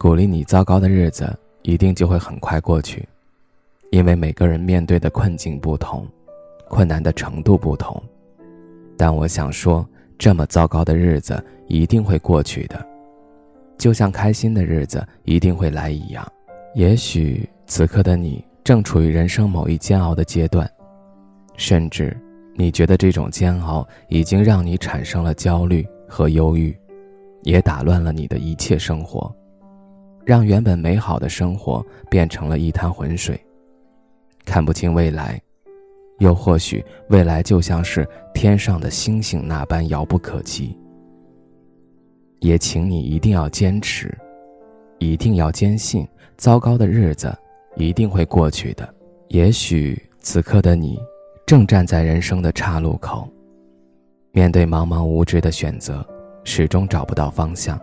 鼓励你，糟糕的日子一定就会很快过去，因为每个人面对的困境不同，困难的程度不同。但我想说，这么糟糕的日子一定会过去的，就像开心的日子一定会来一样。也许此刻的你正处于人生某一煎熬的阶段，甚至你觉得这种煎熬已经让你产生了焦虑和忧郁，也打乱了你的一切生活。让原本美好的生活变成了一滩浑水，看不清未来，又或许未来就像是天上的星星那般遥不可及。也请你一定要坚持，一定要坚信，糟糕的日子一定会过去的。也许此刻的你正站在人生的岔路口，面对茫茫无知的选择，始终找不到方向。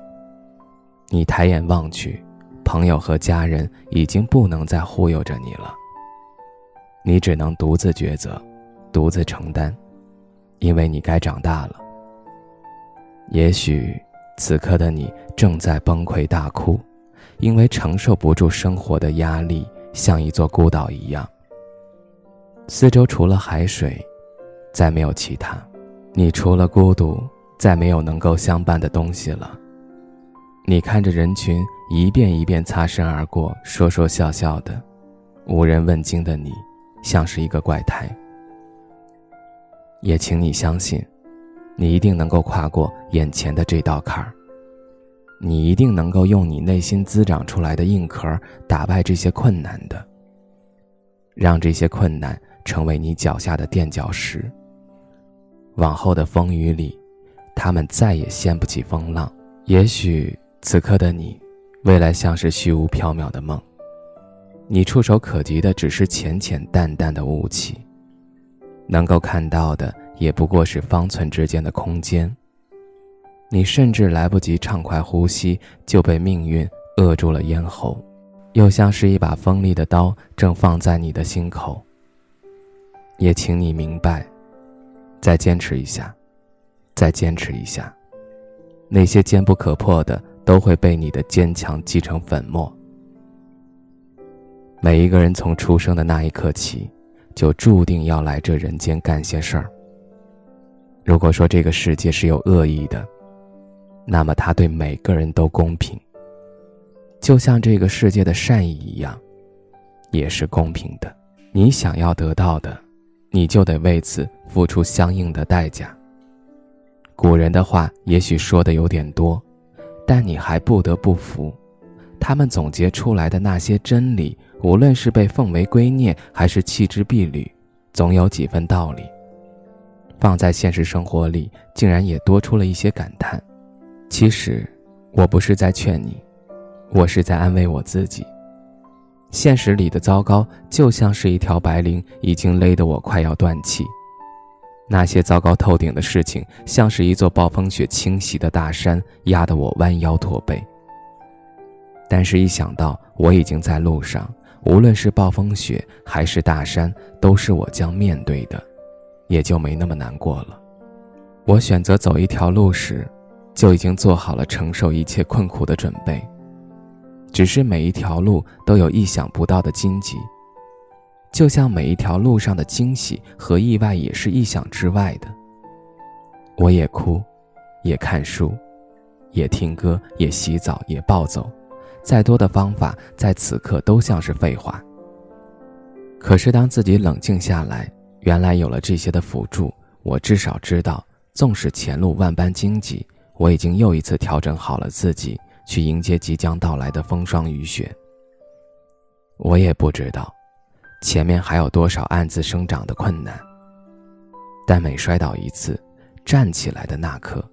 你抬眼望去。朋友和家人已经不能再忽悠着你了，你只能独自抉择，独自承担，因为你该长大了。也许此刻的你正在崩溃大哭，因为承受不住生活的压力，像一座孤岛一样。四周除了海水，再没有其他，你除了孤独，再没有能够相伴的东西了。你看着人群一遍一遍擦身而过，说说笑笑的，无人问津的你，像是一个怪胎。也请你相信，你一定能够跨过眼前的这道坎儿。你一定能够用你内心滋长出来的硬壳打败这些困难的，让这些困难成为你脚下的垫脚石。往后的风雨里，他们再也掀不起风浪。也许。此刻的你，未来像是虚无缥缈的梦，你触手可及的只是浅浅淡淡的雾气，能够看到的也不过是方寸之间的空间。你甚至来不及畅快呼吸，就被命运扼住了咽喉，又像是一把锋利的刀正放在你的心口。也请你明白，再坚持一下，再坚持一下，那些坚不可破的。都会被你的坚强击成粉末。每一个人从出生的那一刻起，就注定要来这人间干些事儿。如果说这个世界是有恶意的，那么它对每个人都公平，就像这个世界的善意一样，也是公平的。你想要得到的，你就得为此付出相应的代价。古人的话也许说的有点多。但你还不得不服，他们总结出来的那些真理，无论是被奉为圭臬，还是弃之敝履，总有几分道理。放在现实生活里，竟然也多出了一些感叹。其实，我不是在劝你，我是在安慰我自己。现实里的糟糕，就像是一条白绫，已经勒得我快要断气。那些糟糕透顶的事情，像是一座暴风雪侵袭的大山，压得我弯腰驼背。但是，一想到我已经在路上，无论是暴风雪还是大山，都是我将面对的，也就没那么难过了。我选择走一条路时，就已经做好了承受一切困苦的准备。只是每一条路都有意想不到的荆棘。就像每一条路上的惊喜和意外也是意想之外的。我也哭，也看书，也听歌，也洗澡，也暴走，再多的方法在此刻都像是废话。可是当自己冷静下来，原来有了这些的辅助，我至少知道，纵使前路万般荆棘，我已经又一次调整好了自己，去迎接即将到来的风霜雨雪。我也不知道。前面还有多少暗自生长的困难？但每摔倒一次，站起来的那刻，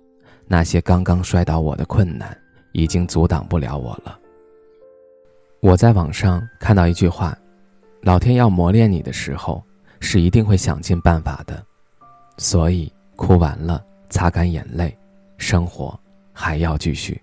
那些刚刚摔倒我的困难，已经阻挡不了我了。我在网上看到一句话：“老天要磨练你的时候，是一定会想尽办法的。”所以哭完了，擦干眼泪，生活还要继续。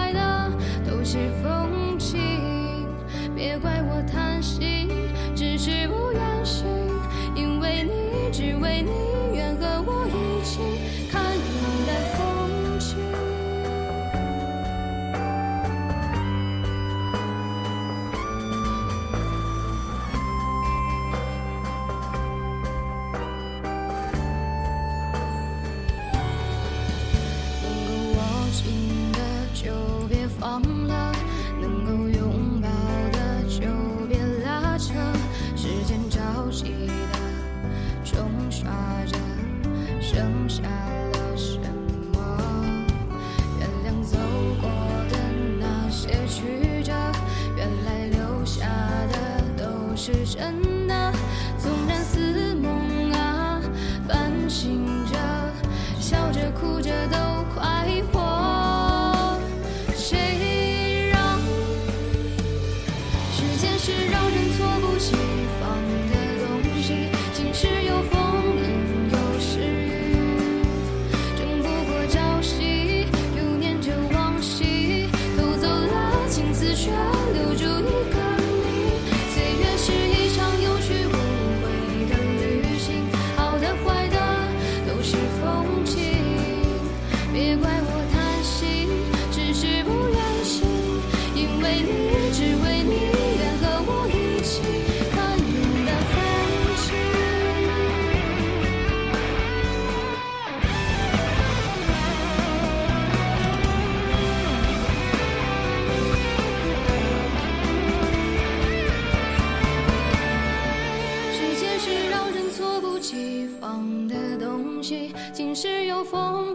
是让人猝不及防。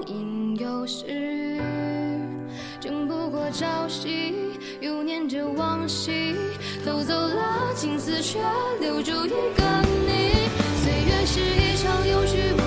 阴有时，争不过朝夕，又念着往昔，偷走了青丝，却留住一个你。岁月是一场有去。